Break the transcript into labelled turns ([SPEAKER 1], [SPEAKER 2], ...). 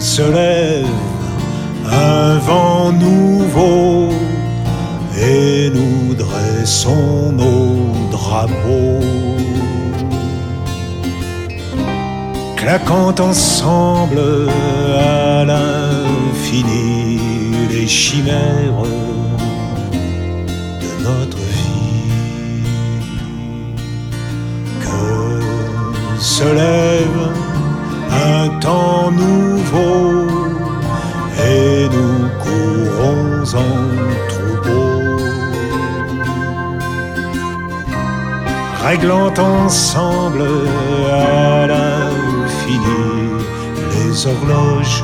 [SPEAKER 1] se lève un vent nouveau et nous dressons nos drapeaux. Claquant ensemble à l'infini les chimères de notre vie. Que se lève un temps nouveau et nous courons en troupeau, réglant ensemble à l'infini les horloges